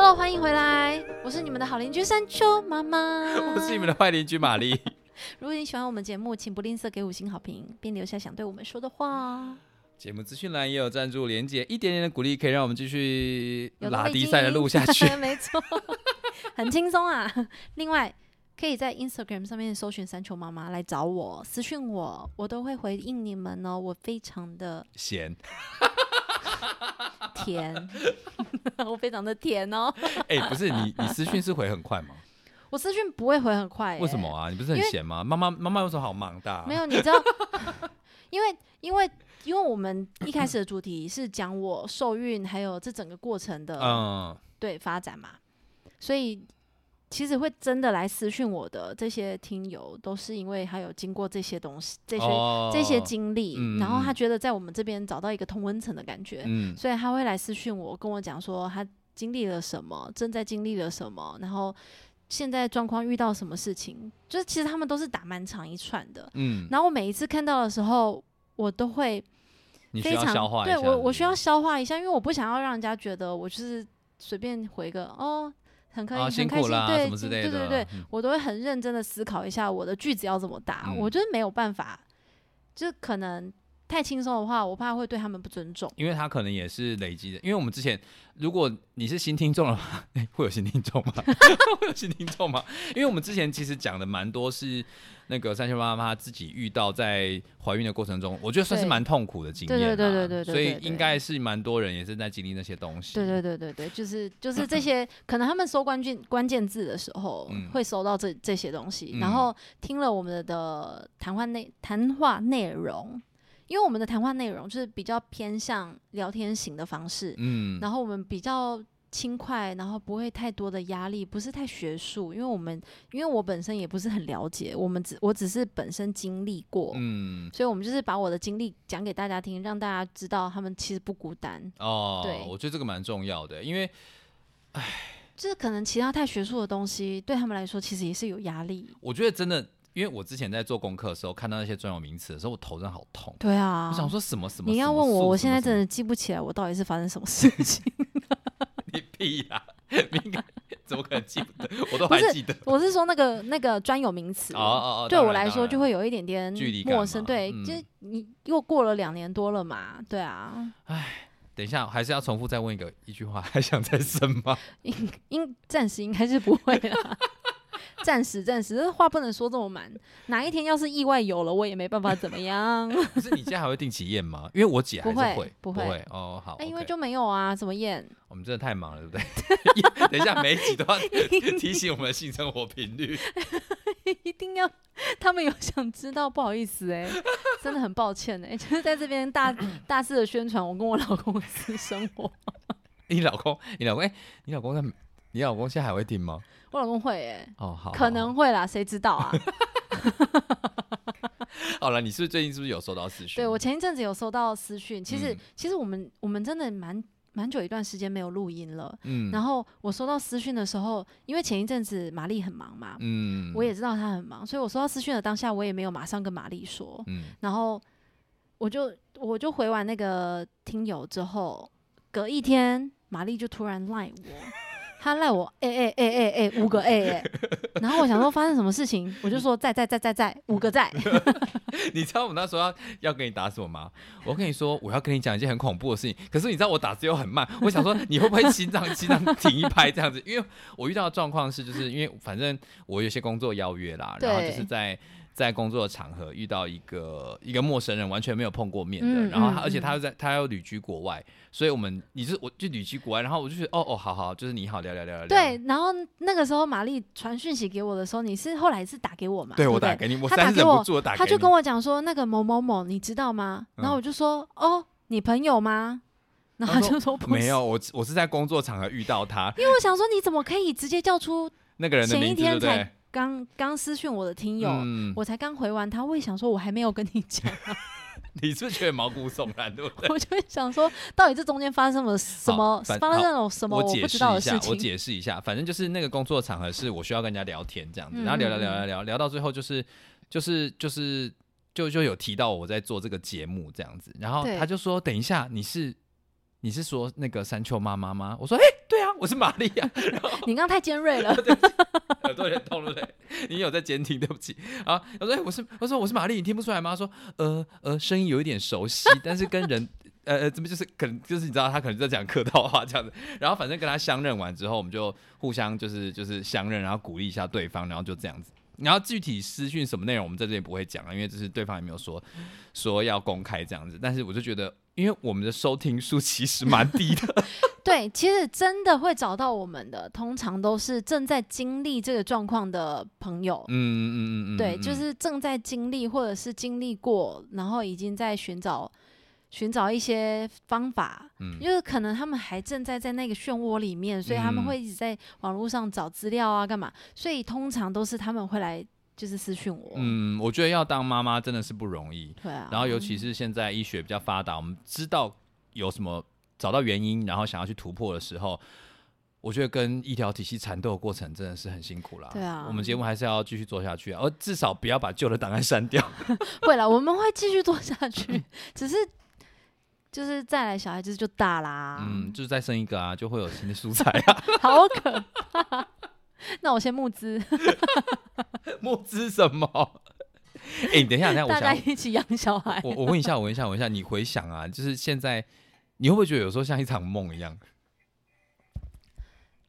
Hello，欢迎回来，我是你们的好邻居山丘妈妈，我是你们的坏邻居玛丽。如果你喜欢我们节目，请不吝啬给五星好评，并留下想对我们说的话。节目资讯栏也有赞助连接，一点点的鼓励可以让我们继续拉低赛的录下去。没错，很轻松啊。另外，可以在 Instagram 上面搜寻山丘妈妈来找我，私讯我，我都会回应你们哦。我非常的闲，甜，我非常的甜哦。哎、不是你，你私讯是回很快吗？我私讯不会回很快、为什么？啊？你不是很闲吗？妈妈，妈妈有什么好忙的、啊？没有，你知道，因为因为因为我们一开始的主题是讲我受孕还有这整个过程的、嗯，对发展嘛，所以其实会真的来私讯我的这些听友，都是因为他有经过这些东西、这些、哦这些经历，嗯然后他嗯觉得在我们这边找到一个同温层的感觉，嗯，所以他会来私讯我，跟我讲说他经历了什么，正在经历了什么，然后现在状况遇到什么事情，就是其实他们都是打蛮长一串的。嗯，然后我每一次看到的时候，我都会非常消化。对我我需要消化一下，因为我不想要让人家觉得我就是随便回个哦。很开心，很开心，对什么之类的。对对对，嗯我都会很认真的思考一下我的句子要怎么打。嗯我觉得没有办法，就是可能太轻松的话，我怕会对他们不尊重。因为他可能也是累积的，因为我们之前，如果你是新听众的话，诶会有新听众吗？会有新听众吗？因为我们之前其实讲的蛮多是那个三千妈妈她自己遇到在怀孕的过程中，我觉得算是蛮痛苦的经验、啊，对对对对对对所以应该是蛮多人也是在经历那些东西。对对对对对，就是就是这些，可能他们搜关键关键字的时候，嗯会搜到这这些东西，嗯然后听了我们的谈话内谈话内容，因为我们的谈话内容就是比较偏向聊天型的方式，嗯，然后我们比较轻快，然后不会太多的压力，不是太学术，因为我们因为我本身也不是很了解，我们只我只是本身经历过，嗯，所以我们就是把我的经历讲给大家听，让大家知道他们其实不孤单。哦，对我觉得这个蛮重要的，因为就是可能其他太学术的东西对他们来说其实也是有压力。我觉得真的，因为我之前在做功课的时候，看到那些专有名词的时候，我头真的好痛。对啊，我想说什么什么？你要问我，我现在真的记不起来我到底是发生什么事情。你屁呀、你应该怎么可能记不得？我都还记得。我是说那个那个专有名词。哦哦哦，对我来说就会有一点点距离陌生，对，嗯就是你又过了两年多了嘛，对啊，等一下，还是要重复再问一个一句话，还想再生吗？应暂时应该是不会啦，暂时暂时，这话不能说这么满，哪一天要是意外有了，我也没办法怎么样，可是你家还会定期验吗？因为我姐还是不会会，不会会哦。好，哎，因为就没有啊，怎么验？我们真的太忙了，对不对？等一下每一集都要提醒我们的性生活频率。一定要，他们有想知道，不好意思哎、真的很抱歉哎、就是在这边大大肆的宣传我跟我老公的私生活，你老公，你老公，哎、你老公在，你老公现在还会听吗？我老公会哎、哦，好，可能会啦，谁知道啊？好 好了。你是不是最近是不是有收到私讯？对我前一阵子有收到私讯，其实、嗯其实我们我们真的蛮蛮久一段时间没有录音了。嗯，然后我收到私讯的时候，因为前一阵子玛丽很忙嘛，嗯，我也知道她很忙，所以我收到私讯的当下，我也没有马上跟玛丽说，嗯，然后我就我就回完那个听友之后，隔一天玛丽就突然赖我，她赖我哎哎哎哎哎五个哎哎，然后我想说发生什么事情，我就说在在在在在五个在，你知道我那时候要要跟你打什么吗？我跟你说，我要跟你讲一件很恐怖的事情。可是你知道我打字又很慢，我想说你会不会心脏心脏停一拍这样子？因为我遇到的状况是，就是因为反正我有些工作邀约啦，然后就是在。在工作的场合遇到一个一个陌生人，完全没有碰过面的，然后他而且嗯他又在他又旅居国外，所以我们你是我就旅居国外，然后我就觉得哦哦好好，就是你好聊聊聊聊聊。对，然后那个时候玛丽传讯息给我的时候，你是后来是打给我嘛？对对我打给你，我他忍不住。他就跟我讲说那个某某某，你知道吗？然后嗯我就说哦，你朋友吗？然后他他就说没有，我我是在工作场合遇到他因为我想说你怎么可以直接叫出那个人的名字，对不对？刚刚私讯我的听友，嗯，我才刚回完他，我也想说我还没有跟你讲，你是不是觉得毛骨悚然，对不对？我就会想说到底这中间发生了什么，反发生了什么我不知释一下，道的事情。我解释一下，反正就是那个工作场合是我需要跟人家聊天这样子，嗯然后聊聊嗯聊聊聊聊到最后就是就是就是就就有提到我在做这个节目这样子，然后对。他就说等一下你是你是说那个山丘妈妈吗？我说哎、对啊，我是玛丽亚，你刚刚太尖锐了。耳朵有点痛，对不对？你有在监听，对不起啊。我说、哎我是，我说我是玛丽，你听不出来吗？说呃呃，声音有一点熟悉，但是跟人。呃呃，怎么就是可能就是你知道他可能在讲客套话这样子，然后反正跟他相认完之后，我们就互相就是就是相认，然后鼓励一下对方，然后就这样子。然后具体私讯什么内容，我们在这里不会讲啊，因为这是对方也没有说说要公开这样子。但是我就觉得，因为我们的收听数其实蛮低的，对，其实真的会找到我们的，通常都是正在经历这个状况的朋友。嗯嗯嗯嗯，对，嗯就是正在经历或者是经历过，然后已经在寻找寻找一些方法，嗯因为可能他们还正在在那个漩涡里面，所以他们嗯会一直在网络上找资料啊，干嘛？所以通常都是他们会来就是私讯我，嗯，我觉得要当妈妈真的是不容易。对啊，然后尤其是现在医学比较发达，我们知道有什么找到原因，然后想要去突破的时候，我觉得跟医疗体系缠斗的过程真的是很辛苦啦。对啊我们节目还是要继续做下去啊，而至少不要把旧的档案删掉。会了，我们会继续做下去，只是就是再来小孩子就大啦，嗯，就是再生一个啊，就会有新的素材啊。好可怕。那我先募资，募资什么？哎、你等一下，等一下，我大家一起养小孩。我我问一下，我问一下，我问一下，你回想啊，就是现在，你会不会觉得有时候像一场梦一样？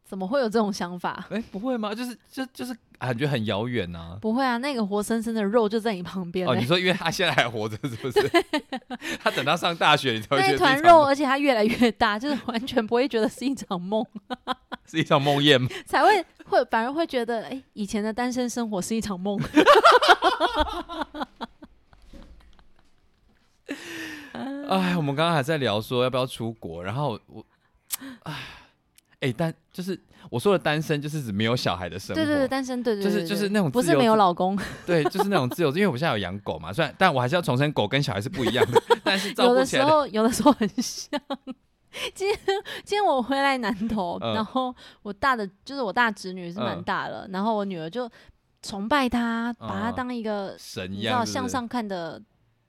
怎么会有这种想法？哎、不会吗？就是就就是感觉很遥远呐。不会啊，那个活生生的肉就在你旁边、哦，欸你说因为他现在还活着，是不是？他等他上大学，你才会那觉得一团肉，而且它越来越大，就是完全不会觉得是一场梦，是一场梦魇吗？才会会反而会觉得，哎、以前的单身生活是一场梦。哎，我们刚刚还在聊说要不要出国，然后我，哎，哎，但就是我说的单身，就是指没有小孩的生活。对对对，单身，对对就是对对就是那种不是没有老公，对，就是那种自由，因为我现在有养狗嘛，虽然但我还是要重申，狗跟小孩是不一样的，但是照有顾的，的时候有的时候很像。今天今天我回来南投，嗯然后我大的就是我大侄女是蛮嗯大了，然后我女儿就崇拜她，把她嗯当一个神一你知道样是是向上看的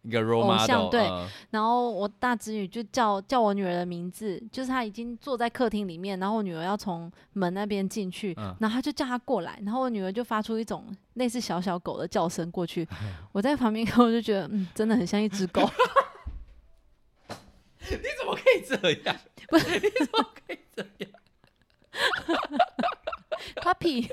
一个 role 偶像 model，对嗯然后我大侄女就叫叫我女儿的名字，就是她已经坐在客厅里面，然后我女儿要从门那边进去，嗯然后她就叫她过来，然后我女儿就发出一种类似小小狗的叫声过去，我在旁边看我就觉得，嗯，真的很像一只狗，你怎么可以这样？不是，你怎么可以这样？puppy。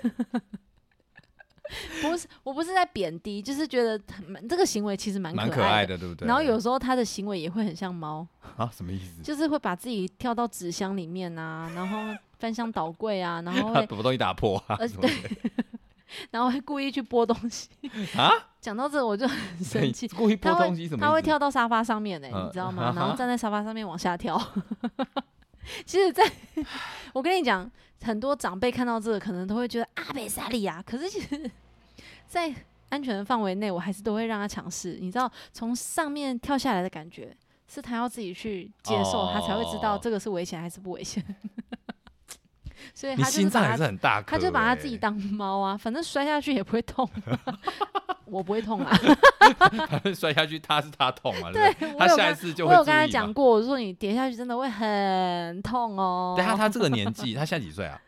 不是，我不是在贬低，就是觉得很这个行为其实蛮蛮可。可爱的，对不对？然后有时候他的行为也会很像猫，啊，什么意思？就是会把自己跳到纸箱里面啊，然后翻箱倒柜啊，然后他会把东西打破啊？呃什么的然后会故意去拨东西。啊？讲到这，我就很生气。故意拨他会东西什么？他会跳到沙发上面呢、嗯你知道吗？然后站在沙发上面往下跳。其实在，我跟你讲，很多长辈看到这个，可能都会觉得阿北萨利亚。可是其实，在安全的范围内，我还是都会让他尝试。你知道，从上面跳下来的感觉，是他要自己去接受，他才会知道哦这个是危险还是不危险。所以他就是心脏也是把他，很大他就把他自己当猫啊，反正摔下去也不会痛。我不会痛啊。他摔下去，他是他痛啊？对对，他下一次就会我有跟他。讲过，我说你跌下去真的会很痛哦。对他他这个年纪，他现在几岁啊？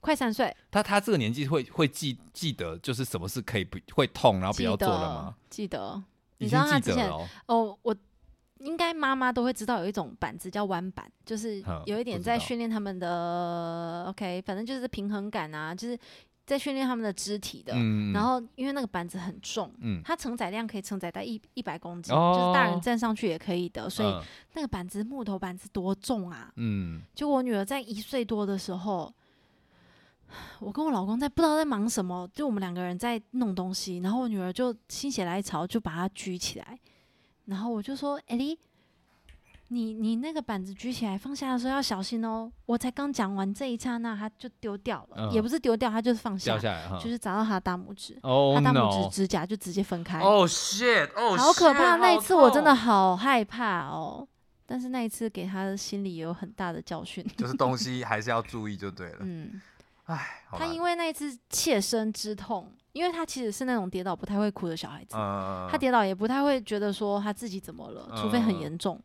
快三岁，他他这个年纪会会记记得，就是什么事可以不会痛，然后不要做了吗？记得，你知道他之前哦。哦，我应该妈妈都会知道有一种板子叫弯板，就是有一点在训练他们的 OK，反正就是平衡感啊，就是在训练他们的肢体的。嗯然后因为那个板子很重，嗯，它承载量可以承载到一一百公斤，哦就是大人站上去也可以的。所以嗯那个板子木头板子多重啊！嗯，就我女儿在一岁多的时候，我跟我老公在不知道在忙什么，就我们两个人在弄东西，然后我女儿就心血来潮就把它举起来，然后我就说：“艾莉，你你那个板子举起来放下的时候要小心哦。”我才刚讲完这一刹那，他就丢掉了，嗯也不是丢掉，他就是放下掉，下来哈。就是砸到他的大拇指，哦她大拇 no！指指甲就直接分开，哦 shit！哦，好可怕！shit，那一次我真的好害怕哦。但是那一次给他的心里也有很大的教训。就是东西还是要注意就对了。嗯，唉，好他啦因为那一次切身之痛，因为他其实是那种跌倒不太会哭的小孩子，嗯，他跌倒也不太会觉得说他自己怎么了，除非很嗯严重。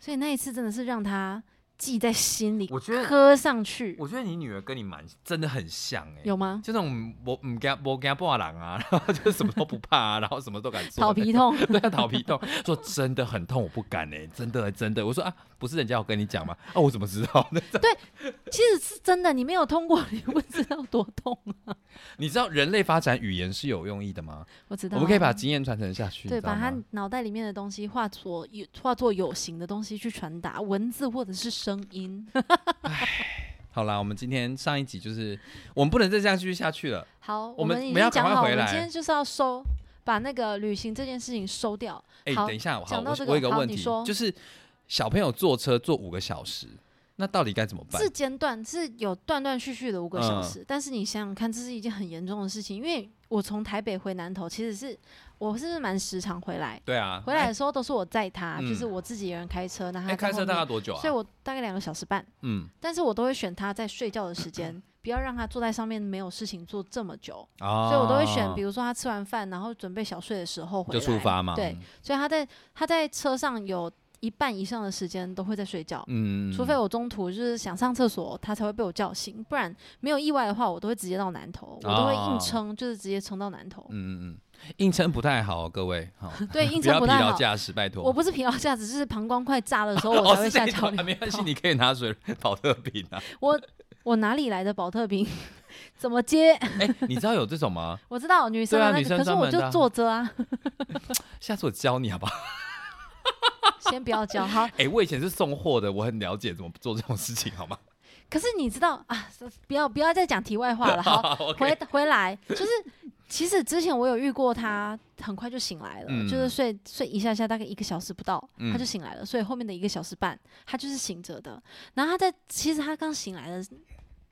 所以那一次真的是让他记在心里，我觉得刻上去，我觉得你女儿跟你蛮真的很像哎、有吗？就那种我唔惊我惊破狼啊，然后就什么都不怕啊，然后什么都敢做，头皮痛，对啊，头皮痛，说真的很痛，我不敢哎、真的真的。我说啊，不是人家有跟你讲吗？啊，我怎么知道对？其实是真的，你没有通过，你不知道多痛啊。你知道人类发展语言是有用意的吗？我知道，我们可以把经验传承下去，对，把他脑袋里面的东西化作有化作有形的东西去传达，文字或者是声音。好啦，我们今天上一集就是我们不能再这样继续下去了。好，我们们已要经讲好，我们今天就是要收，把那个旅行这件事情收掉。哎、好等一下，好，我讲到这个我有一个问题，就是小朋友坐车坐五个小时，那到底该怎么办是？间断，是有断断续续的五个小嗯时，但是你想想看，这是一件很严重的事情，因为我从台北回南投，其实是我是不是蛮时常回来，对啊，回来的时候都是我载他，嗯。就是我自己一个人开车，然后哎、开车他在后面大概多久啊？所以我大概两个小时半，嗯，但是我都会选他在睡觉的时间，不要让他坐在上面没有事情做这么久，哦，所以我都会选，比如说他吃完饭，然后准备小睡的时候回就来出发嘛。对，所以他在他在车上有一半以上的时间都会在睡觉。嗯，除非我中途就是想上厕所，他才会被我叫醒，不然没有意外的话，我都会直接到南头，我都会哦。硬撑，就是直接撑到南头。嗯嗯嗯，硬撑不太好，各位，好，对，硬撑不太好。劳驾驶，拜托。我不是疲劳驾驶，就是膀胱快炸的时候，我哦 才会下桥是这种啊没关系，你可以拿水保特瓶啊。我我哪里来的保特瓶？怎么接？哎、你知道有这种吗？我知道女生那个，对啊女生可是我就坐着啊。下次我教你好不好？先不要教好，哎、我以前是送货的，我很了解怎么做这种事情，好吗？可是你知道啊，不要不要再讲题外话了。好，回回来就是，其实之前我有遇过他，很快就醒来了，嗯就是睡睡一下下，大概一个小时不到，嗯他就醒来了。所以后面的一个小时半，他就是醒着的。然后他在其实他刚醒来的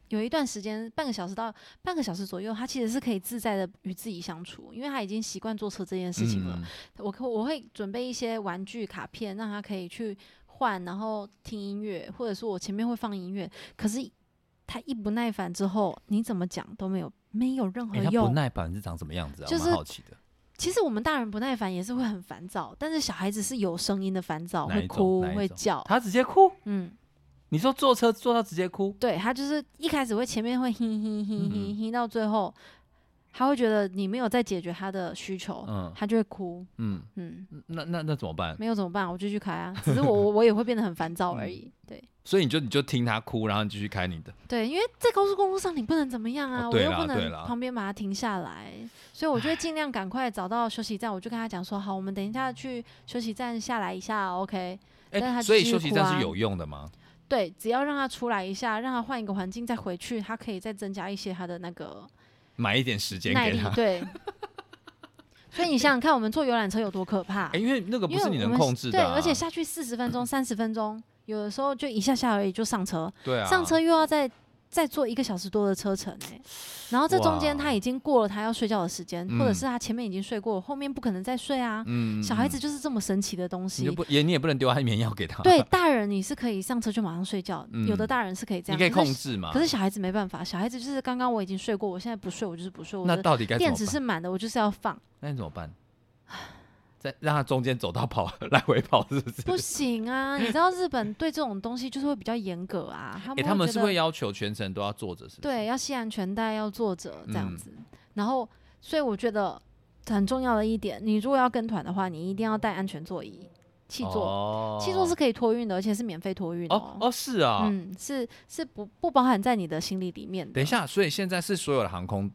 有一段时间，半个小时到半个小时左右，他其实是可以自在的与自己相处，因为他已经习惯坐车这件事情了。嗯我可我会准备一些玩具卡片，让他可以去换，然后听音乐，或者说我前面会放音乐。可是他一不耐烦之后，你怎么讲都没有没有任何哎、他用。不耐烦是长什么样子啊？就是好奇的。其实我们大人不耐烦也是会很烦躁，但是小孩子是有声音的烦躁，会哭会叫。他直接哭？嗯，你说坐车坐到直接哭？对他就是一开始会前面会嘿嘿嘿嘿嗯嘿，到最后他会觉得你没有在解决他的需求，嗯他就会哭。嗯，嗯，那那那怎么办？没有怎么办？我继续开啊，只是我我我也会变得很烦躁而已。对。所以你就你就听他哭，然后你继续开你的。对，因为在高速公路上你不能怎么样啊，哦我又不能旁边把它停下来，所以我就会尽量赶快找到休息站，我就跟他讲说，好，我们等一下去休息站下来一下，OK？哎、但是他所以休息站是有用的吗？对，只要让他出来一下，让他换一个环境再回去，他可以再增加一些他的那个买一点时间耐给他。。力对，所以你想想看，我们坐游览车有多可怕？哎、因为那个不因为是你能控制的、对，啊。而且下去四十分钟、三十分钟，有的时候就一下下而已就上车，对啊，上车又要再再坐一个小时多的车程哎、然后这中间他已经过了他要睡觉的时间，或者嗯是他前面已经睡过，后面不可能再睡啊。嗯小孩嗯子就是这么神奇的东西就。不也你也不能丢安眠药给他。对，大人你是可以上车就马上睡觉，有的嗯大人是可以这样，你可以控制嘛。可是小孩子没办法，小孩子就是刚刚我已经睡过，我现在不睡，我就是不睡，我那到底该电池？是满的，我就是要放，那你怎么办？再让他中间走到跑 来回跑，是不是？不行啊！你知道日本对这种东西就是会比较严格啊，他哎、们他们是会要求全程都要坐着，是？对，要系安全带，要坐着这样嗯子。然后，所以我觉得很重要的一点，你如果要跟团的话，你一定要带安全座椅、气座。哦气座是可以托运的，而且是免费托运哦哦是啊。嗯，是是不不包含在你的行李里面的。等一，下，所以现在是所有的航空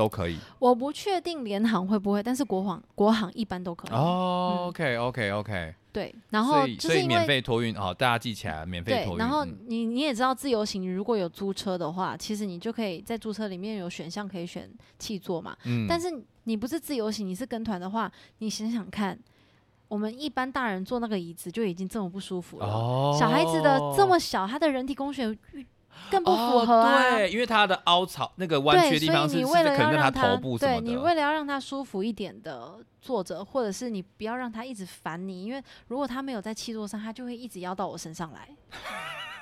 都可以我不确定联航会不会，但是国航国航一般都可以。哦。嗯 OK OK OK，对，然后所以所以免就是免费托运，哦，大家记起来，免费托对，运。然后嗯你你也知道，自由行如果有租车的话，其实你就可以在租车里面有选项可以选气座嘛。嗯但是你不是自由行，你是跟团的话，你想想看，我们一般大人坐那个椅子就已经这么不舒服了，哦小孩子的这么小，他的人体工学更不符合啊。哦对，因为它的凹槽那个弯曲地方你为了让他头部。对你为了要让他舒服一点的坐着，或者是你不要让他一直烦你，因为如果他没有在气座上，他就会一直要到我身上来。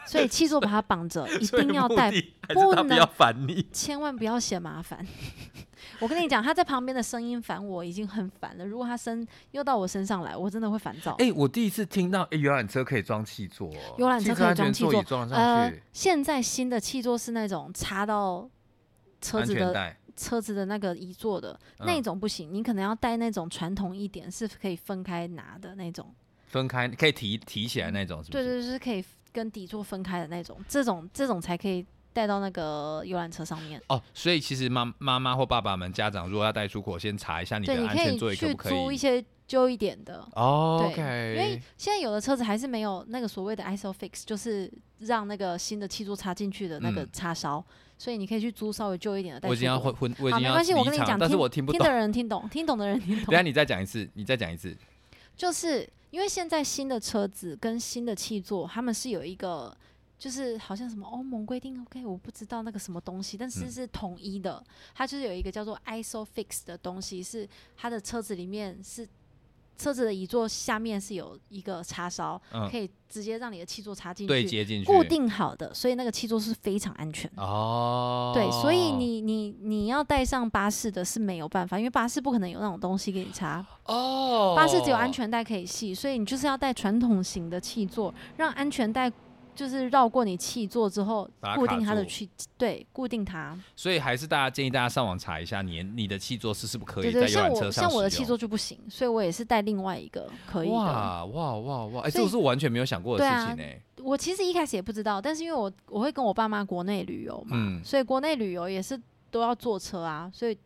所以气座把它绑着，一定要带，不能是他不要烦你。千万不要嫌麻烦。我跟你讲，他在旁边的声音烦我已经很烦了，如果他声又到我身上来，我真的会烦躁。哎、我第一次听到，哎、游览车可以装气座、哦，游览车可以装气座座椅装上去呃，，现在新的气座是那种插到车子的车子的那个椅座的、那嗯种不行，你可能要带那种传统一点，是可以分开拿的那种。分开可以提提起来那种，是不是？对对，就是可以跟底座分开的那种，这种这种才可以带到那个游览车上面。哦，所以其实妈妈妈或爸爸们家长如果要带出国，先查一下你的对，你可以安全座椅可去不可以。租一些旧一点的。哦对，OK，因为现在有的车子还是没有那个所谓的 ISOFIX，就是让那个新的气柱插进去的那个嗯插销，所以你可以去租稍微旧一点的带我已经要出国昏昏，我已好，经要没关系，我跟你讲，但是听我听不懂。听的人听懂，听懂的人听懂等一下。你再讲一次，你再讲一次。就是因为现在新的车子跟新的气座，他们是有一个。就是好像什么欧盟规定，OK，我不知道那个什么东西，但是嗯是统一的。它就是有一个叫做 ISOFIX 的东西，是它的车子里面是车子的椅座下面是有一个插销，嗯可以直接让你的气座插进去，对接进去，固定好的，所以那个气座是非常安全。哦。对，所以你你你要带上巴士的是没有办法，因为巴士不可能有那种东西给你插，哦，巴士只有安全带可以系，所以你就是要带传统型的气座，让安全带就是绕过你气座之后固定它的气，对，固定它。所以还是大家建议大家上网查一下你你的气座是是不可以在游览车我像我的气座就不行，所以我也是带另外一个可以的。哇哇哇哇！哎、这个是我完全没有想过的事情呢、我其实一开始也不知道，但是因为我我会跟我爸妈国内旅游嘛，嗯所以国内旅游也是都要坐车啊，所以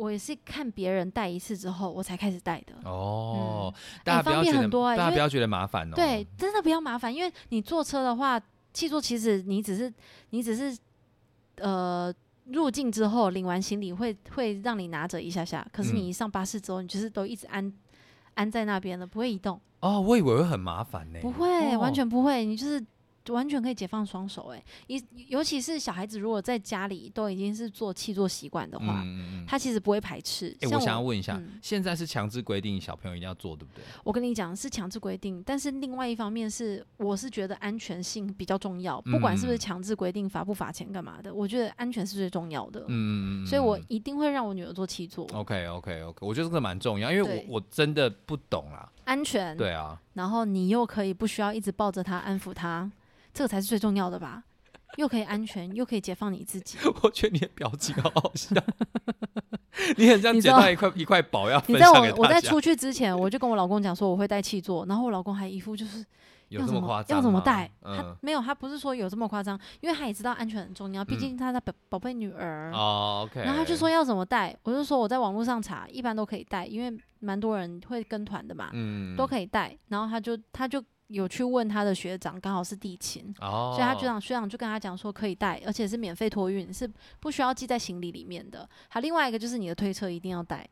我也是看别人带一次之后，我才开始带的。哦，哎大家不要觉得，方便很多哎大家不要觉得麻烦哦。对，真的不要麻烦，因为你坐车的话，气座其实你只是你只是呃入境之后领完行李会会让你拿着一下下，可是嗯你一上巴士之后，你就是都一直安安在那边了，不会移动，哦，我以为会很麻烦呢。不会，完哦全不会，你就是。完全可以解放双手，哎，一尤其是小孩子，如果在家里都已经是做气做习惯的话。他其实不会排斥。我想要问一下，嗯现在是强制规定小朋友一定要做，对不对？我跟你讲是强制规定，但是另外一方面是，我是觉得安全性比较重要，不管是不是嗯强制规定罚不罚钱干嘛的，我觉得安全是最重要的。嗯。所以我嗯一定会让我女儿做气做，OK OK OK，我觉得这个蛮重要，因为我我真的不懂啦。安全。对啊，然后你又可以不需要一直抱着他安抚他，这个才是最重要的吧？又可以安全，又可以解放你自己。我觉得你的表情好好笑，你很像捡到一块一块宝要你在分享给大家。我我在出去之前，我就跟我老公讲说我会带气座，然后我老公还一副就是有要怎么这么夸张要怎么吗带？他嗯，没有，他不是说有这么夸张，因为他也知道安全很重要，毕嗯竟他的宝宝贝女儿。哦，OK。然后他就说要怎么带，我就说我在网络上查，一般都可以带，因为蛮多人会跟团的嘛，嗯，都可以带。然后他就他就有去问他的学长，刚好是地勤，哦，所以他学长学长就跟他讲说可以带，而且是免费托运，是不需要寄在行李里面的。还另外一个就是你的推车一定要带，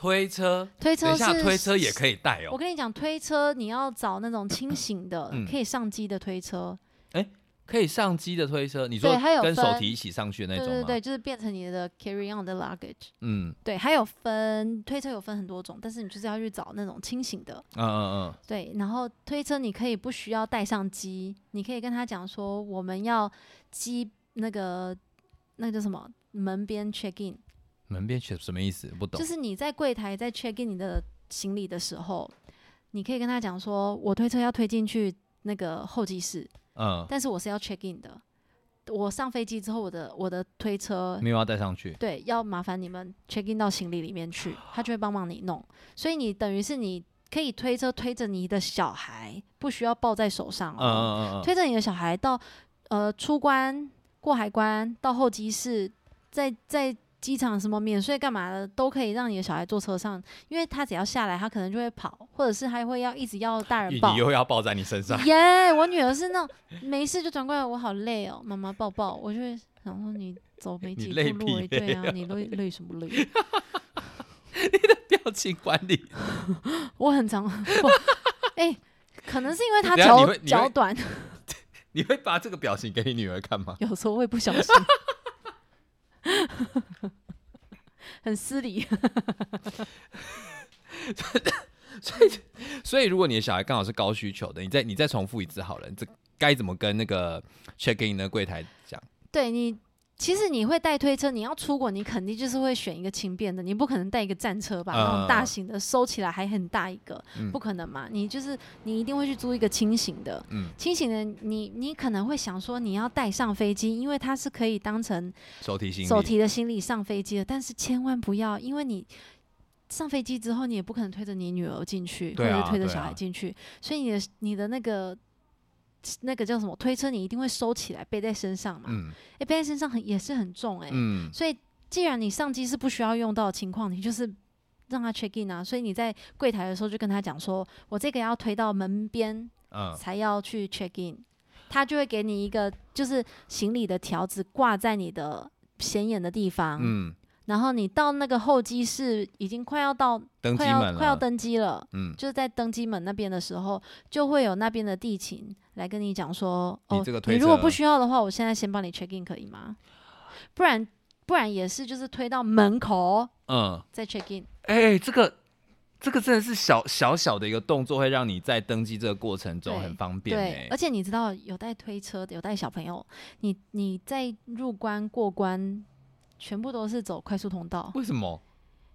推车，推车等一下是推车也可以带哦，我跟你讲，推车你要找那种清醒的，嗯可以上机的推车。哎可以上机的推车，你说对还有跟手分提一起上去的那种吗？对对对，就是变成你的 carry on 的 luggage。嗯对，还有分推车有分很多种，但是你就是要去找那种清醒的。嗯嗯对，然后推车你可以不需要带上机，你可以跟他讲说我们要机那个那个叫什么门边 check in，嗯，门边什什么意思？不懂就。是你在柜台在 check in 你的行李的时候，你可以跟他讲说我推车要推进去那个候机室，嗯，但是我是要 check in 的。我上飞机之后，我的我的推车没有要带上去。对，要麻烦你们 check in 到行李里面去，他就会帮忙你弄。所以你等于是你可以推车推着你的小孩，不需要抱在手上嗯哦，嗯嗯嗯，推着你的小孩到呃出关、过海关、到候机室，在在机场什么免税干嘛的，都可以让你的小孩坐车上，因为他只要下来，他可能就会跑，或者是还会要一直要大人抱你。又要抱在你身上。耶我女儿是那种没事就转过来，我好累哦，妈妈抱抱。我就会想说你走没几步路而已，对啊，你累累什么累？你的表情管理，我很常，我哎、可能是因为她脚脚短，你会把这个表情给你女儿看吗？有时候会不小心，很失礼。所以所以如果你的小孩刚好是高需求的，你再你再重复一次好了，你这该怎么跟那个 check in 的柜台讲？对你，其实你会带推车，你要出国，你肯定就是会选一个轻便的，你不可能带一个战车吧？那种大型的收起来还很大一个，嗯不可能嘛？你就是你一定会去租一个轻型的。嗯，轻型的你，你可能会想说你要带上飞机，因为它是可以当成手提行李，手提的行李上飞机的，但是千万不要，因为你上飞机之后，你也不可能推着你女儿进去，啊或者推着小孩进去，所以你的你的那个那个叫什么推车，你一定会收起来背在身上嘛。嗯哎、背在身上很也是很重哎、嗯，所以既然你上机是不需要用到的情况，你就是让他 check in 啊。所以你在柜台的时候就跟他讲说，我这个要推到门边嗯才要去 check in，他就会给你一个就是行李的条子挂在你的显眼的地方，嗯，然后你到那个候机室已经快要到快登机门要快要，登机了。嗯，就是在登机门那边的时候，就会有那边的地勤来跟你讲说，哦，你这个推如果不需要的话，我现在先帮你 check in 可以吗？不然不然也是就是推到门口嗯，再 check in。哎、这个这个真的是小小小的一个动作，会让你在登机这个过程中很方便对，哎、而且你知道有带推车的，有带小朋友，你你在入关过关，全部都是走快速通道，为什么？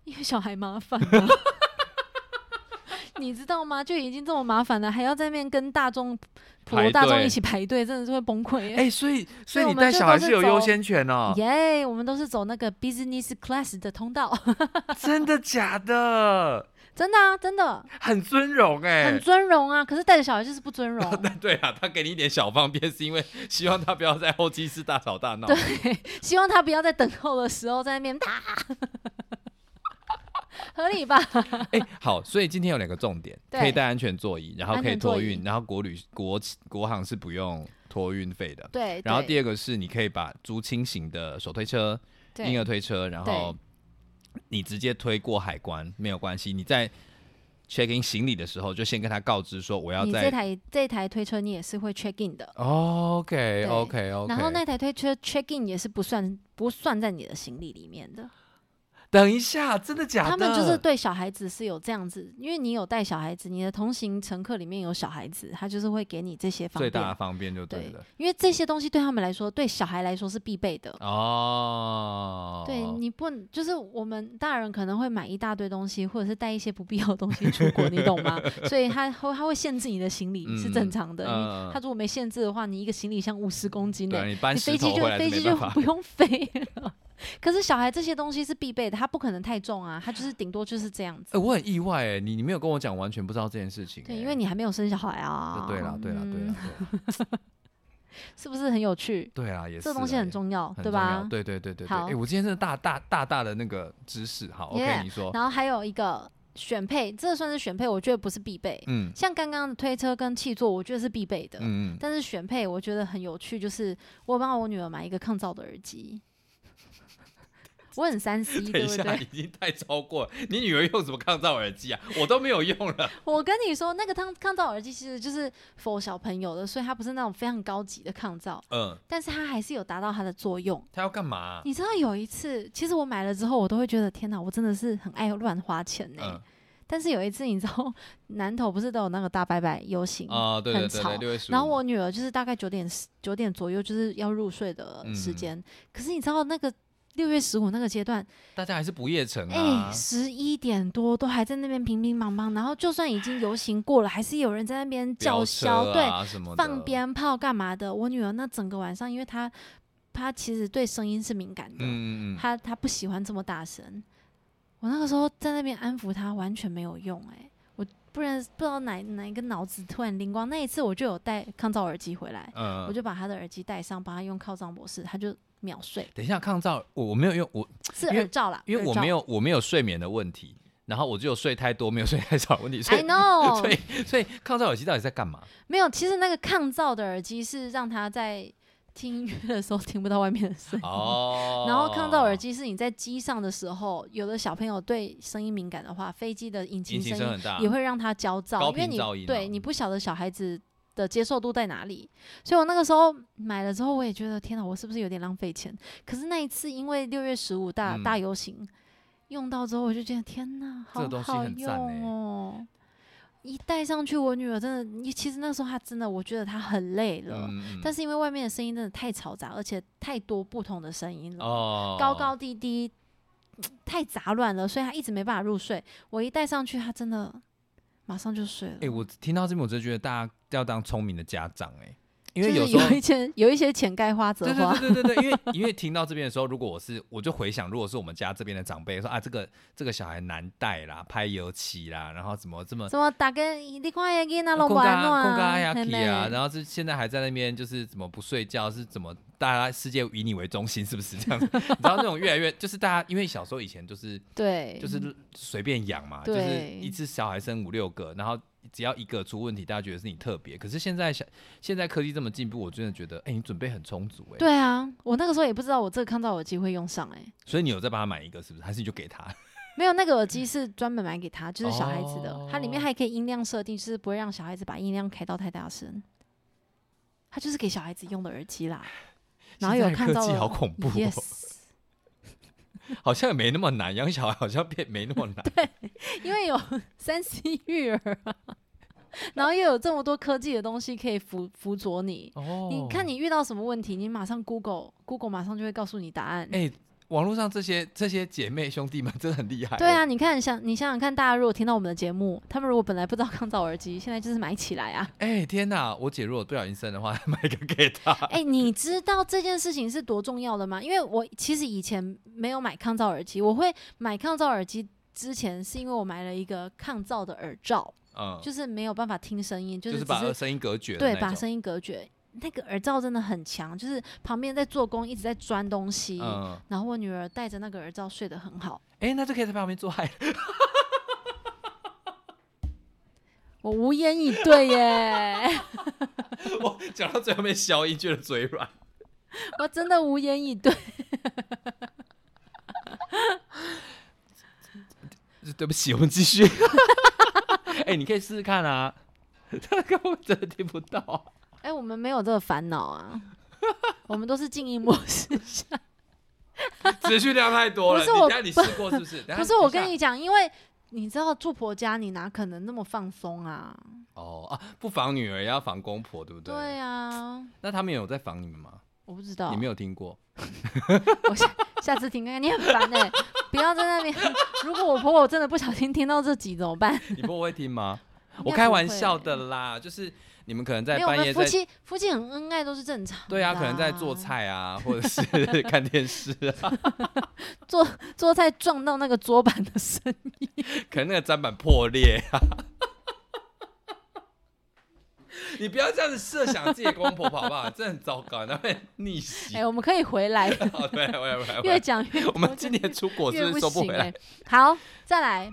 因为小孩麻烦、啊。你知道吗？就已经这么麻烦了，还要在那边跟大众普排队罗大众一起排队，真的是会崩溃耶。哎、所以所以我你带小孩是有优先权哦、耶我们都是走那个 business class 的通道，真的假的？真的啊，真的很尊荣哎、很尊荣啊。可是带着小孩就是不尊荣，那对啊，他给你一点小方便，是因为希望他不要在候机室大吵大闹。对，希望他不要在等候的时候在那边打，合理吧？哎、好，所以今天有两个重点，可以带安全座椅，然后可以托运，然后国旅国国航是不用托运费的。对，然后第二个是你可以把租轻型的手推车、婴儿推车，然后你直接推过海关没有关系。你在 check in 行李的时候，就先跟他告知说我要你这。台这台推车你也是会 check in 的，OK OK OK。然后那台推车 check in 也是不算不算在你的行李里面的。等一下，真的假的？他们就是对小孩子是有这样子，因为你有带小孩子，你的同行乘客里面有小孩子，他就是会给你这些方便。最大的方便就对因为这些东西对他们来说，对小孩来说是必备的。哦，对你不能就是我们大人可能会买一大堆东西，或者是带一些不必要的东西出国，你懂吗？所以他会他会限制你的行李是正常的。他如果没限制的话，你一个行李箱五十公斤呢、对你搬飞机就飞机就不用飞了。可是小孩这些东西是必备的，他不可能太重啊，他就是顶多就是这样子。哎、我很意外哎，你你没有跟我讲，完全不知道这件事情哎。对，因为你还没有生小孩啊。对啦对啦对啦嗯对啦 是不是很有趣？对啊，也是这东西啊很重要，很对吧？对对对对对。好哎、我今天真的大大大大的那个知识，好 OK，Yeah，你说，然后还有一个选配，这算是选配，我觉得不是必备。嗯像刚刚的推车跟气座，我觉得是必备的。嗯嗯，但是选配我觉得很有趣，就是我帮我女儿买一个抗噪的耳机。我很三 C，等一下，对不对？已经太超过了。你女儿用什么抗噪耳机啊？我都没有用了。我跟你说，那个抗抗噪耳机其实就是 for 小朋友的，所以它不是那种非常高级的抗噪，嗯，但是它还是有达到它的作用。它要干嘛啊、你知道有一次，其实我买了之后，我都会觉得天哪，我真的是很爱乱花钱呢、嗯但是有一次，你知道南头不是都有那个大拜拜游行啊、对对很吵对对，六月十五。然后我女儿就是大概九点九点左右，就是要入睡的嗯时间。可是你知道那个六月十五那个阶段，大家还是不夜城哎、啊。十一点多都还在那边乒乒乓乓，然后就算已经游行过了，还是有人在那边叫嚣，车对，放鞭炮干嘛的。我女儿那整个晚上，因为她她其实对声音是敏感的，嗯嗯嗯，她她不喜欢这么大声。我那个时候在那边安抚她，完全没有用、哎，我不然不知道哪哪一个脑子突然灵光。那一次我就有带抗噪耳机回来，嗯我就把她的耳机戴上，帮她用靠噪模式，她就秒睡。等一下抗噪，我我没有用我，是因为耳罩啦，因为我没有我没有睡眠的问题，然后我就有睡太多，没有睡太少的问题，所以 I know，所以所以抗噪耳机到底在干嘛？没有。其实那个抗噪的耳机是让它在听音乐的时候听不到外面的声音。哦，然后抗噪耳机是你在机上的时候，有的小朋友对声音敏感的话，飞机的引引擎声音也会让他焦躁，噪音哦你对你不晓得小孩子的接受度在哪里，所以我那个时候买了之后，我也觉得天哪，我是不是有点浪费钱？可是那一次因为六月十五大、嗯大游行用到之后，我就觉得天哪，好好用哦。一戴上去，我女儿真的，你其实那时候她真的，我觉得她很累了，嗯但是因为外面的声音真的太嘈杂，而且太多不同的声音了，哦，高高低低，太杂乱了，所以她一直没办法入睡。我一戴上去，她真的马上就睡了。哎、我听到这边，我真的觉得大家要当聪明的家长、哎，因为有时候有一些有一些钱该花则对花，对对对对对，因为因为听到这边的时候，如果我是我就回想，如果是我们家这边的长辈说啊，这个这个小孩难带啦，拍油漆啦，然后怎么这么怎么打个你看那囡仔拢空嘎不安暖空嘎呀嘿 k 啊，然后是现在还在那边就是怎么不睡觉，是怎么大家世界以你为中心，是不是这样？你知道那种越来越就是大家因为小时候以前就是对，就是随便养嘛，就是一只小孩生五六个，然后只要一个出问题，大家觉得是你特别。可是现在想现在科技这么进步，我真的觉得，哎、你准备很充足哎、对啊，我那个时候也不知道我这个抗噪耳机会用上哎、所以你有再帮他买一个是不是？还是你就给他？没有那个耳机是专门买给他，就是小孩子的，它里面哦还可以音量设定，就是不会让小孩子把音量开到太大声。它就是给小孩子用的耳机啦，然后有看到了好恐怖哦 Yes，好像也没那么难，养小孩好像变没那么难。对因为有三 C 育儿啊，然后又有这么多科技的东西可以辅辅佐你。哦你看，你遇到什么问题，你马上 Google Google 马上就会告诉你答案。哎、网络上这些这些姐妹兄弟们真的很厉害。对啊，，你看想你想想看，大家如果听到我们的节目，他们如果本来不知道抗噪耳机，现在就是买起来啊！哎、天哪！我姐如果不小心生的话，买一个给她。哎、你知道这件事情是多重要的吗？因为我其实以前没有买抗噪耳机，我会买抗噪耳机之前是因为我买了一个抗噪的耳罩，嗯，就是没有办法听声音，就就是把声音隔绝对把声音隔绝。那个耳罩真的很强，就是旁边在做工，一直在钻东西。嗯，然后我女儿戴着那个耳罩睡得很好，哎、那就可以在旁边做爱。我无言以对耶，我讲到最后面，消音觉得嘴软。我真的无言以对。对不起，我们继续。哎、你可以试试看啊。他根本真的听不到啊、哎、我们没有这个烦恼啊，我们都是静音模式下。持续量太多了。不是我你你试过是不是？不是我跟你讲，因为你知道住婆家，你哪可能那么放松啊？哦啊，不防女儿也要防公婆，对不对？对啊，那他们有在防你们吗？我不知道你，没有听过？我下下次听看看，你很烦哎、不要在那边。如果我婆婆真的不小心听到这集怎么办？你婆婆会听吗？我开玩笑的啦，就是你们可能在半夜在夫妻夫妻很恩爱都是正常。对啊，可能在做，菜啊，或者是看电视啊，做菜撞到那个桌板的声音。可能那个砧板破裂啊。你不要这样子设想自己的公婆婆好不好？这很糟糕，那会逆袭。哎、我们可以回来，好，对，我也我也我越讲越我们今年出国是越不是收不行回来哎、？好，再来。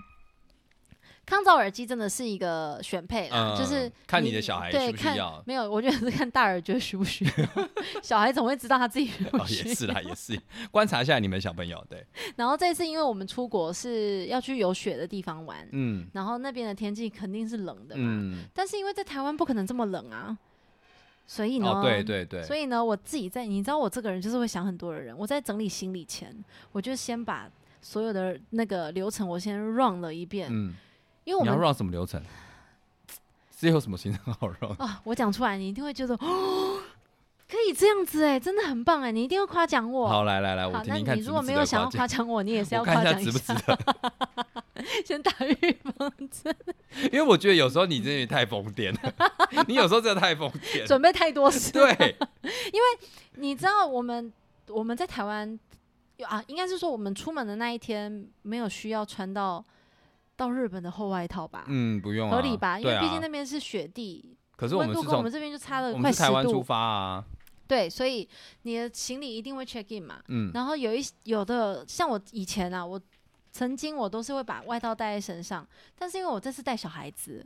抗噪耳机真的是一个选配啦，嗯就是看你的小孩需不需要没有，我觉得是看大耳觉得需不需要。小孩总会知道他自己需不哦，需要。也是啦，也是。观察一下你们小朋友，对，然后这次因为我们出国是要去有雪的地方玩，嗯然后那边的天气肯定是冷的嘛，嗯，但是因为在台湾不可能这么冷啊，所以呢，哦，对对对，所以呢，我自己在，你知道我这个人就是会想很多的人。我在整理行李前，我就先把所有的那个流程我先 run 了一遍，嗯，因为我们 run 什么流程？是有什么行程好 run？啊，我讲出来你一定会觉得哦，可以这样子哎，真的很棒哎，你一定会夸奖我。好，来来来，我好，那听听看如果没有得想要夸。奖我，你也是要我看一下夸奖值不值得，先打预防针，因为我觉得有时候你真的太疯癫了，你有时候真的太疯癫了。准备太多事。对，你知道我们我们在台湾有啊，应该是说我们出门的那一天没有需要穿到到日本的厚外套吧？嗯，不用啊，合理吧？因为毕竟那边是雪地，可是温度跟我们这边就差了快十们是台湾出度。发啊，对，所以你的行李一定会 check in 嘛。嗯，然后有一有的像我以前啊，我曾经我都是会把外套带在身上，但是因为我这次带小孩子，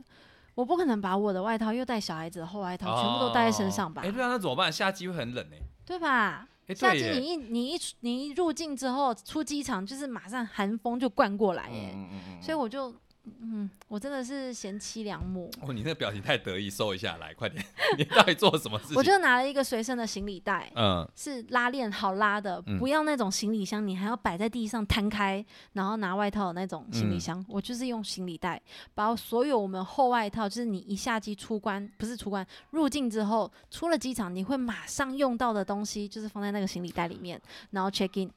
我不可能把我的外套又带小孩子的厚外套、全部都带在身上吧？哎，对啊，那怎么办？夏季会很冷哎。对吧？夏季你一你一出你一入境之后，出机场就是马上寒风就灌过来耶，嗯嗯嗯嗯，所以我就嗯，我真的是贤妻良母。哦，你那表情太得意，收一下来，快点！你到底做了什么事情？我就拿了一个随身的行李袋，嗯，是拉链好拉的，嗯不要那种行李箱，你还要摆在地上摊开，然后拿外套的那种行李嗯箱。我就是用行李袋，把所有我们厚外套，就是你一下机出关，不是出关，入境之后出了机场，你会马上用到的东西，就是放在那个行李袋里面，然后 check in。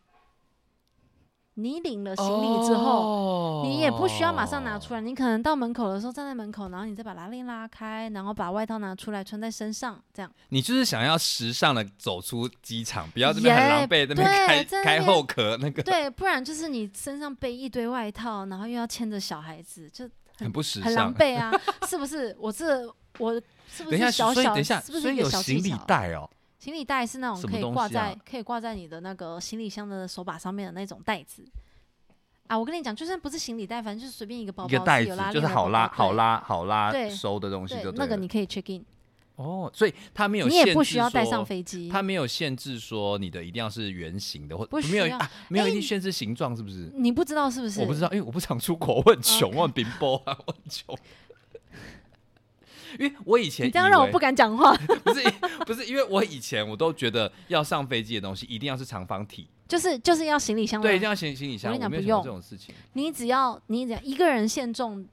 你领了行李之后，后你也不需要马上拿出来，你可能到门口的时候站在门口，然后你再把拉链拉开，然后把外套拿出来穿在身上，这样。你就是想要时尚的走出机场，不要这边很耶狼狈，这边对开开后壳那个，对，不然就是你身上背一堆外套，然后又要牵着小孩子，就很不时很狼。狈啊，是不是？我这我是不等一下，是小小？所以等一下，是不所以有是一个行李？袋哦。行李袋是那种可以挂在、可以挂在你的那个行李箱的手把上面的那种袋子。啊，我跟你讲，就算不是行李袋，反正就是随便一个包包，一个袋子就是好拉、好。拉、好拉收的东西对就那个你可以 check in，哦，所以它没有你限制也不需要带说上飞机。它没有限制说你的一定要是圆形的，或没有啊，没有一定哎限制形状，是不是？你不知道是不是？我不知道，因为我不常出国，我很穷我很贫乏啊，我很穷。因为我以前你这样让我不敢讲话。不是不是，因为我以前我都觉得要上飞机的东西一定要是长方体，就是就是要行李箱对，一定要行行李箱，我跟你讲不用。这种事情。你只要你只要一个人限重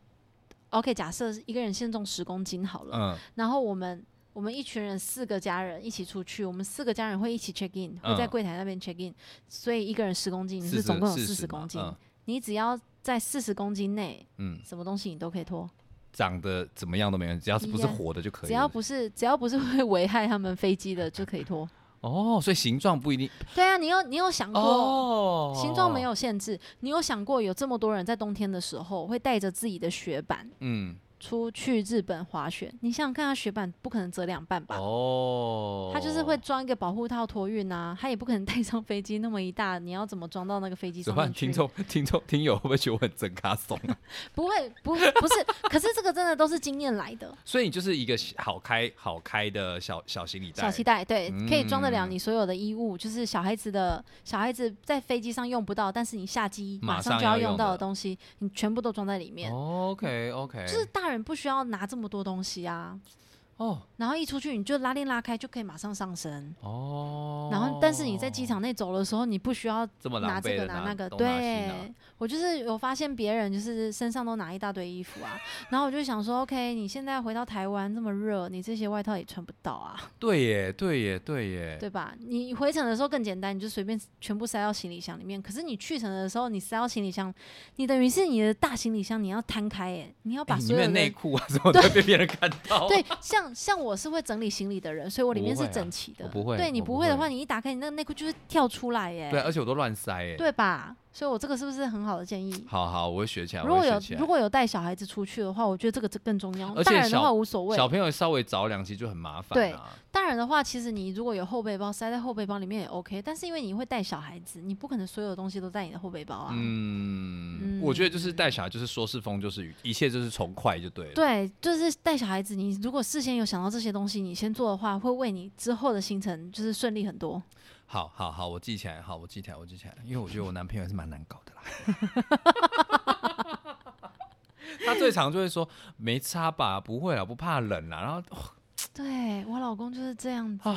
，OK，假设是一个人限重十公斤好了，嗯，然后我们我们一群人四个家人一起出去，我们四个家人会一起 check in，会在嗯。柜台那边 check in，所以一个人十公斤，你是总共有四十公斤，嗯。你只要在四十公斤内，嗯，什么东西你都可以拖，长得怎么样都没问题，只要是不是活的就可以。只要不是只要不是会危害他们飞机的就可以拖。哦，所以形状不一定对啊，你有你有想过？哦，形状没有限制，你有想过有这么多人在冬天的时候会带着自己的雪板嗯出去日本滑雪？你想想看，它雪板不可能折两半吧？哦，它就是会装一个保护套托运啊，它也不可能带上飞机那么一大，你要怎么装到那个飞机？上面去？听众、听众、听友会不会觉得我很真卡怂啊？不会，不会，不是，可是这个真的都是经验来的。所以你就是一个好开、好开的小小行李袋，小期待对，可以装得了嗯你所有的衣物，就是小孩子的小孩子在飞机上用不到，但是你下机马马上上就要用到的的东西，你全部都装在里面。OK OK，就是大人不需要拿这么多东西啊，哦然后一出去你就拉链拉开就可以马上上身。哦，然后，但是你在机场内走的时候，你不需要这么拿这个拿那个。对，我就是有发现别人就是身上都拿一大堆衣服啊，然后我就想说，OK，你现在回到台湾这么热，你这些外套也穿不到啊，对耶，对耶，对耶，对吧？你回程的时候更简单，你就随便全部塞到行李箱里面。可是你去程的时候，你塞到行李箱，你等于是你的大行李箱你要摊开，耶，你要把所有的面内裤啊什么都会被别人看到。对，像像我是会整理行李的人，所以我里面是整齐的。我不会对你不不会的话，你一打开，你那个内裤就会跳出来耶。对，而且我都乱塞耶。对吧？所以我这个是不是很好的建议？好好，我会学起来。如果有如果有带小孩子出去的话，我觉得这个这更重要。而且大人的话无所谓，小朋友稍微着凉，其实就很麻烦、啊。对大人的话，其实你如果有后背包塞在后背包里面也 OK，但是因为你会带小孩子，你不可能所有东西都在你的后背包啊。嗯，我觉得就是带小孩，就是说是风就是雨，一切就是从快就对了。对，就是带小孩子，你如果事先有想到这些东西，你先做的话，会为你之后的行程就是顺利很多。好好好，我记起来，好，我记起来，我记起来，因为我觉得我男朋友还是蛮难搞的啦。他最常就会说没差吧，不会啊，不怕冷啊。然后、哦对我老公就是这样子。啊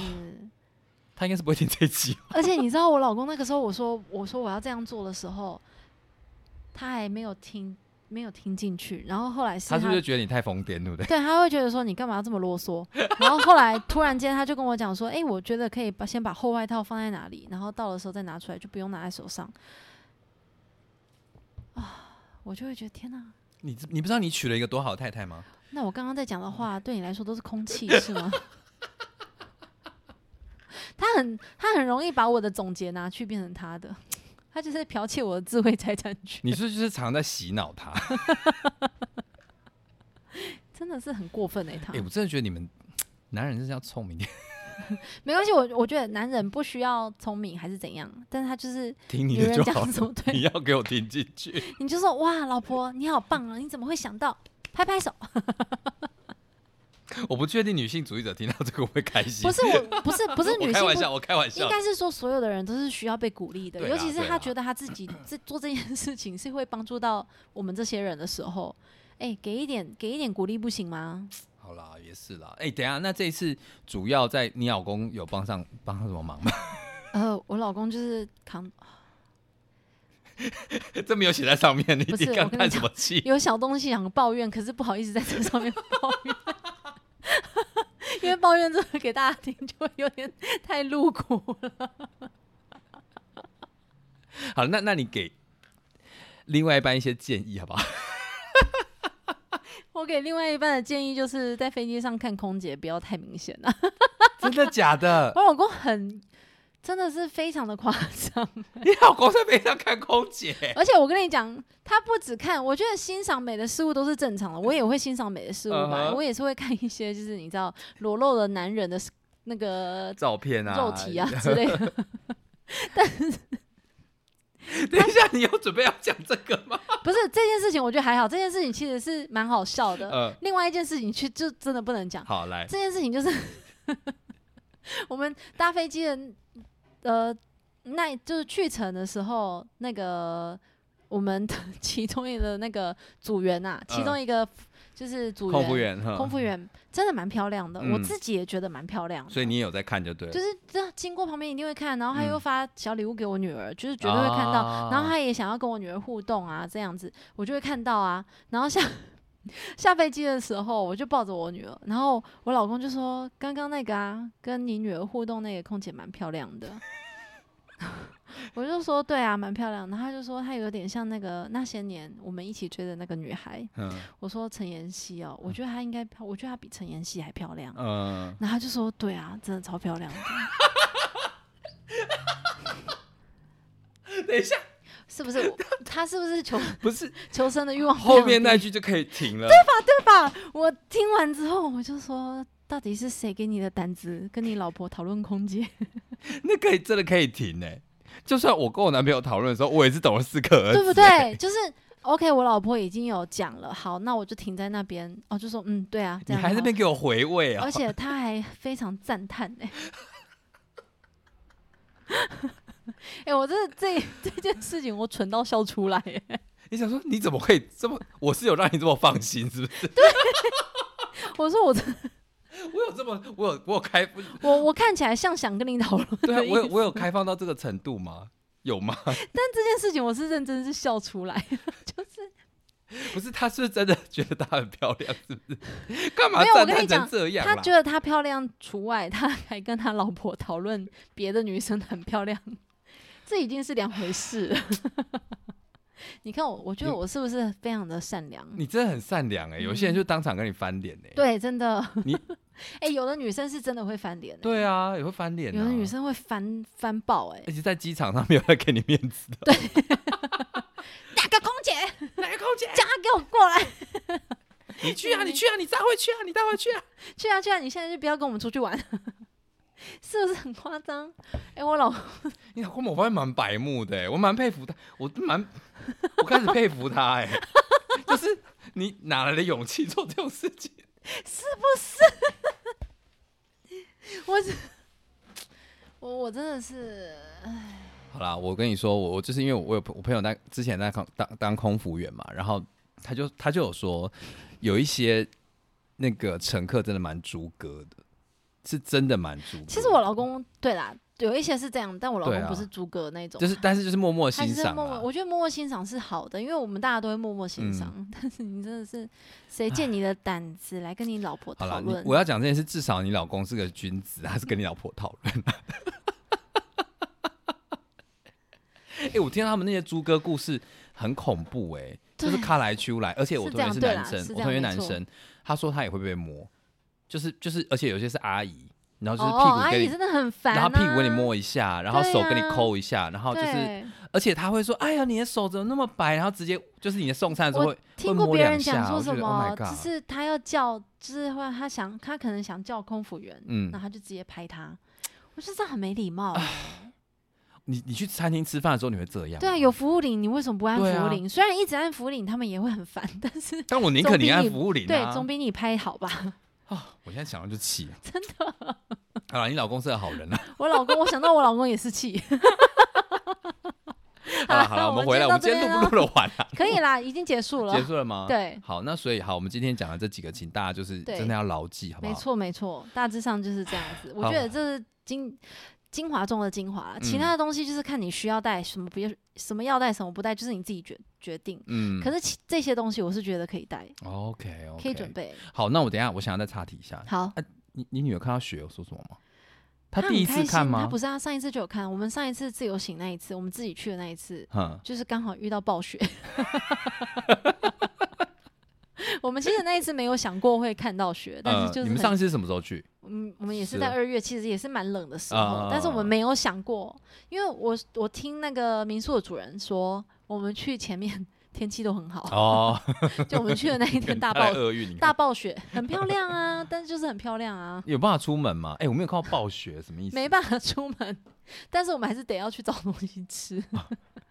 他应该是不会听这一集，而且你知道，我老公那个时候我说我说我要这样做的时候，他还没有听没有听进去，然后后来是他是不是觉得你太疯癫，对不对？对，他会觉得说你干嘛要这么啰嗦？然后后来突然间他就跟我讲说，哎、我觉得可以把先把厚外套放在哪里，然后到的时候再拿出来，就不用拿在手上。啊，我就会觉得天哪，你你不知道你娶了一个多好的太太吗？那我刚刚在讲的话对你来说都是空气是吗？他很他很容易把我的总结拿去变成他的，他就是剽窃我的智慧财产权，你是不是就是常在洗脑他？真的是很过分哎、他哎、我真的觉得你们男人就是要聪明点，没关系，我我觉得男人不需要聪明还是怎样，但是他就是听你的就好你要给我听进去。你就说哇，老婆你好棒啊！你怎么会想到？拍拍手。我不确定女性主义者听到这个会开心。不是我，不是不是 女性开玩笑，我开玩笑应。该是说，所有的人都是需要被鼓励的，尤其是他觉得他自己这做这件事情是会帮助到我们这些人的时候，哎、给一点给一点鼓励不行吗？好啦，也是啦。哎、等一下，那这一次主要在你老公有帮上帮上什么忙吗？呃，我老公就是扛 这没有写在上面，你不是我跟你叹什么气？有小东西想抱怨，可是不好意思在这上面抱怨，因为抱怨这个给大家听就会有点太露骨了。好，那那你给另外一半一些建议好不好？我给另外一半的建议就是在飞机上看空姐不要太明显了。真的假的？我老公很真的是非常的夸张。你老公在飞机上看空姐？而且我跟你讲，他不只看，我觉得欣赏美的事物都是正常的，我也会欣赏美的事物吧我也是会看一些就是你知道裸露的男人的那个照片啊，肉体啊之类的。但是等一下，你有准备要讲这个吗？不是这件事情，我觉得还好，这件事情其实是蛮好笑的。呃，另外一件事情却就真的不能讲，好，来，这件事情就是 我们搭飞机的呃，那就是去程的时候，那个我们的 其中一个那个组员呐、其中一个就是组员嗯空服员，空服员真的蛮漂亮的，我嗯自己也觉得蛮漂亮的。所以你也有在看就对了。就是这经过旁边一定会看，然后他又嗯发小礼物给我女儿，就是绝对会看到。啊然后他也想要跟我女儿互动啊，这样子我就会看到啊。然后下下飞机的时候，我就抱着我女儿，然后我老公就说：“刚刚那个啊，跟你女儿互动那个空姐蛮漂亮的。”我就说：“对啊，蛮漂亮的。”然后他就说：“她有点像那个那些年我们一起追的那个女孩。嗯”我说：“陈妍希哦，我觉得她应该，我觉得她比陈妍希还漂亮。”嗯，然后他就说：“对啊，真的超漂亮的。”等一下，是不是？他是不是求不是 求生的欲望？后面那句就可以停了。对吧？对吧我听完之后，我就说，到底是谁给你的胆子跟你老婆讨论空间？那可以真的可以停呢。就算我跟我男朋友讨论的时候，我也是懂了四个儿子，对不？对？就是 OK，我老婆已经有讲了，好，那我就停在那边。哦，就说嗯，对啊，这你还在那边给我回味啊而？且他还非常赞叹哎、哎、我这这 这件事情我蠢到笑出来哎、你想说你怎么可以这么？我是有让你这么放心，是不是？对我说我这我有这么，我有我有开，我我看起来像想跟你讨论对啊，我有我有开放到这个程度吗？有吗？但这件事情我是认真是笑出来，就是不是，他是不是真的觉得她很漂亮，是不是？干嘛没有我赞叹跟你讲成这样？他觉得她漂亮除外，他还跟他老婆讨论别的女生很漂亮，这已经是两回事了。你看我，我觉得我是不是非常的善良？你真的很善良哎、有些人就当场跟你翻脸哎。对，真的。你 哎、有的女生是真的会翻脸、欸，对啊，也会翻脸、啊。有的女，生会翻翻爆、哎，而且在机场上没有人给你面子的。对 哪个空姐哪个空姐？叫她给我过来，你去啊，你去啊，你再回去啊，你再回去啊。去啊去啊！你现在就不要跟我们出去玩，是不是很夸张？哎、我老 你老公我发现蛮白目的、欸，我蛮佩服他，我蛮，我开始佩服他哎、就是你哪来的勇气做这种事情？是不是？我我我真的是，好啦，我跟你说，我我就是因为我有我朋友在之前在空当当空服员嘛，然后他就他就有说，有一些那个乘客真的蛮猪哥的，是真的蛮足。其实我老公对啦，有一些是这样，但我老公不是猪哥那种，就是，但是就是默默欣赏。我觉得默默欣赏是好的，因为我们大家都会默默欣赏。嗯 但是你真的是，谁借你的胆子来跟你老婆讨论？我要讲这件事，至少你老公是个君子，他是跟你老婆讨论。哎、我听到他们那些猪哥故事很恐怖哎、就是对卡来秋来，而且我同学是男生，我同学男生，他说他也会被摸，就是就是，而且有些是阿姨，然后就是哦，屁股给你，阿姨真的很烦、啊，然后屁股给你摸一下，然后手给你啊抠一下，然后就是，对而且他会说，哎呀，你的手怎么那么白？然后直接就是你的送餐的时候听过别人讲说什 Oh 么就是他要叫，就是会他想他可能想叫空服员，嗯然后他就直接拍他，我觉得这样很没礼貌欸。你你去餐厅吃饭的时候你会这样？对啊，有。服务铃，你为什么不按服对啊务铃？虽然一直按服务铃，他们也会很烦，但是但我宁可你按服务铃、啊，对总比你拍好吧？啊，我我现在想到就气。真的，好了，你老公是个好人啊。我老公，我想到我老公也是气。好了好了，我们回来，我们今天录不录得完啊？可以啦，已经结束了。结束了吗？对。好，那所以好，我们今天讲的这几个，请大家就是真的要牢记，好不好？没错没错，大致上就是这样子。我觉得这是精精华中的精华，其他的东西就是看你需要带什么，不要什么要带什么不带，就是你自己决决定。嗯。可是这些东西我是觉得可以带。OK OK。可以准备。好，那我等下我想要再插题一下。好。你你女儿看到雪有说什么吗？她第一次看吗？她不是啊，上一次就有看。我们上一次自由行那一次，我们自己去的那一次，就是刚好遇到暴雪。我们其实那一次没有想过会看到雪，但是就是你们上一次什么时候去？嗯，我们也是在二月，其实也是蛮冷的时候，但是我们没有想过，因为我我听那个民宿的主人说，我们去前面。天气都很好哦，就我们去的那一天 大暴大暴雪，很漂亮啊，但是就是很漂亮啊。有办法出门吗？哎，我没有看到暴雪，什么意思？没办法出门，但是我们还是得要去找东西吃。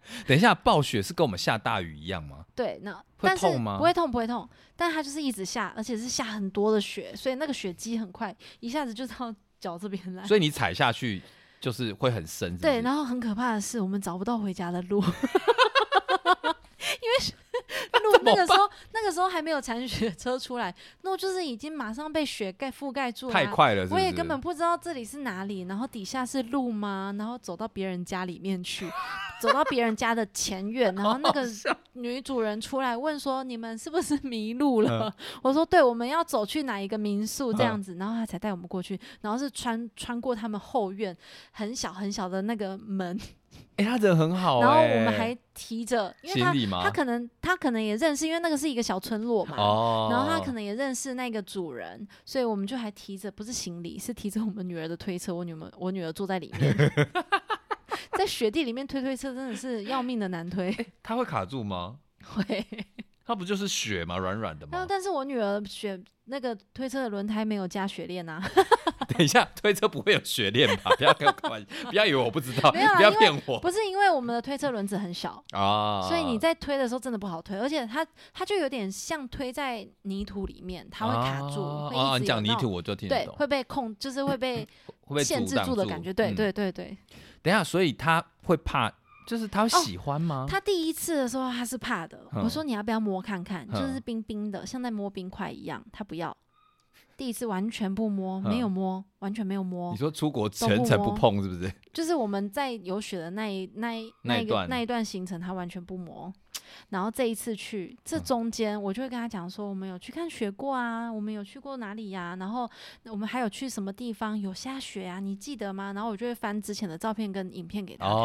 等一下，暴雪是跟我们下大雨一样吗？对，那会痛吗？不会痛，不会痛，但它就是一直下，而且是下很多的雪，所以那个雪积很快，一下子就到脚这边来。所以你踩下去就是会很深。对，然后很可怕的是，我们找不到回家的路。因为 路那个时候，那个时候还没有铲雪车出来，路就是已经马上被雪盖覆盖住了。太快了，我也根本不知道这里是哪里，然后底下是路吗？然后走到别人家里面去，走到别人家的前院，然后那个女主人出来问说：“你们是不是迷路了？” 我说：“对，我们要走去哪一个民宿这样子。”然后他才带我们过去，然后是穿穿过他们后院很小很小的那个门。哎，他人很好。然后我们还提着，因为他他可能他可能也认识，因为那个是一个小村落嘛。哦。然后他可能也认识那个主人，所以我们就还提着，不是行李，是提着我们女儿的推车。我女儿我女儿坐在里面，在雪地里面推推车，真的是要命的难推。他会卡住吗？会。它不就是雪嘛？软软的吗？但是我女儿雪那个推车的轮胎没有加雪链啊。等一下，推车不会有雪链吧？不要跟我开玩笑，不要以为我不知道，不要骗我。不是因为我们的推车轮子很小啊，所以你在推的时候真的不好推，而且它它就有点像推在泥土里面，它会卡住。啊，你讲泥土我就听对，会被控，就是会被 会被限制住的感觉。对对对对。等一下，所以他会怕。就是他喜欢吗？他第一次的时候他是怕的。我说你要不要摸看看？就是冰冰的，像在摸冰块一样。他不要，第一次完全不摸，没有摸，完全没有摸。你说出国全程不碰是不是？就是我们在有雪的那一那一那一个那一段行程，他完全不摸。然后这一次去，这中间我就会跟他讲说，我们有去看雪过啊，我们有去过哪里呀？然后我们还有去什么地方有下雪啊？你记得吗？然后我就会翻之前的照片跟影片给他看，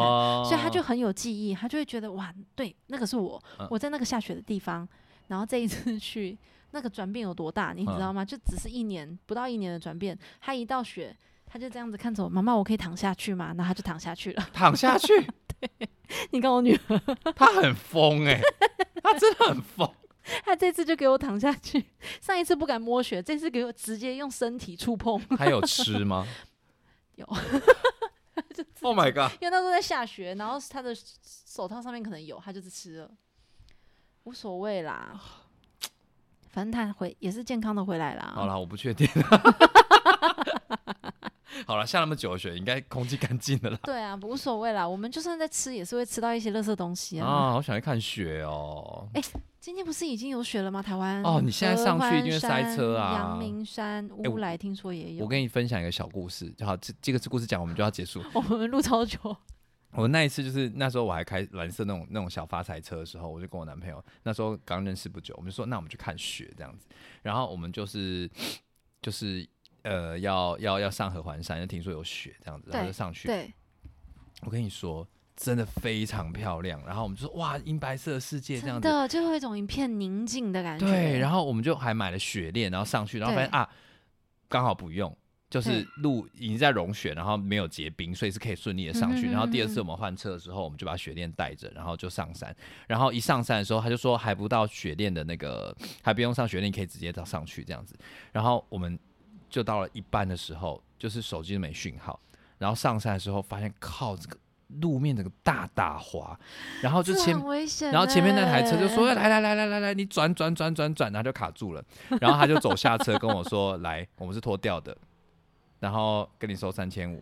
所以他就很有记忆，他就会觉得哇，对，那个是我，我在那个下雪的地方。然后这一次去，那个转变有多大，你知道吗？就只是一年不到一年的转变，他一到雪，他就这样子看着我，妈妈，我可以躺下去吗？然后他就躺下去了，躺下去。对，你看我女儿，她很疯哎，她真的很疯。他这次就给我躺下去，上一次不敢摸雪，这次给我直接用身体触碰。还有吃吗？有。Oh my god！因为那时候在下雪，然后他的手套上面可能有，他就是吃了，无所谓啦。反正他回也是健康的回来啦。好了，我不确定。好了，下那么久的雪，应该空气干净的啦。对啊，无所谓啦。我们就算在吃，也是会吃到一些垃圾东西啊。啊，好想去看雪哦。哎，今天不是已经有雪了吗？台湾哦，你现在上去一定会塞车啊。阳明山、乌来听说也有。我跟你分享一个小故事，就好，这这个故事讲，我们就要结束。我们录超久。我那一次就是那时候我还开蓝色那种那种小发财车的时候，我就跟我男朋友那时候刚认识不久，我们就说那我们去看雪这样子。然后我们就是就是。呃，要要要上合欢山，就听说有雪这样子，然后就上去。对，我跟你说，真的非常漂亮。然后我们就说，哇，银白色的世界这样子，就会有一种一片宁静的感觉。对，然后我们就还买了雪链，然后上去，然后发现啊，刚好不用，就是路已经在融雪，然后没有结冰，所以是可以顺利的上去。然后第二次我们换车的时候，我们就把雪链带着，然后就上山。然后一上山的时候，他就说还不到雪链的那个，还不用上雪链，可以直接到上去这样子。然后我们。就到了一半的时候，就是手机没讯号，然后上山的时候发现靠，这个路面整个大打滑，然后就前。然后前面那台车就说：“来来来来来来，你转转转转转。”然后就卡住了。然后他就走下车跟我说：“来，我们是脱掉的，然后跟你收三千五。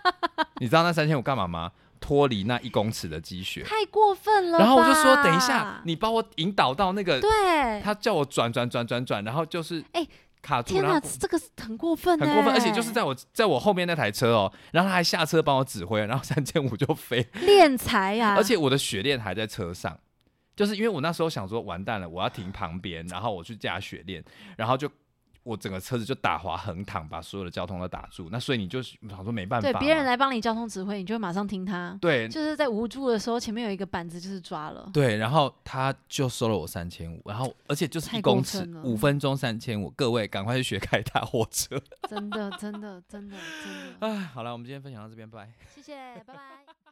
你知道那三千五干嘛吗？脱离那一公尺的积雪。太过分了。然后我就说：等一下，你把我引导到那个，对，他叫我转转转转转，然后就是哎卡住，天哪，这个很过分欸，很过分，而且就是在我在我后面那台车哦，然后他还下车帮我指挥，然后三千五就飞，练财呀，而且我的雪链还在车上，就是因为我那时候想说完蛋了，我要停旁边，然后我去架雪链，然后就我整个车子就打滑横躺，把所有的交通都打住。那所以你就想说没办法，对别人来帮你交通指挥，你就会马上听他。对就是在无助的时候，前面有一个板子，就是抓了。对，然后他就收了我三千五，然后而且就是一公尺五分钟三千五，各位赶快去学开大货车。真的，真的，真的，真的。哎，好了，我们今天分享到这边，拜拜。谢谢，拜拜。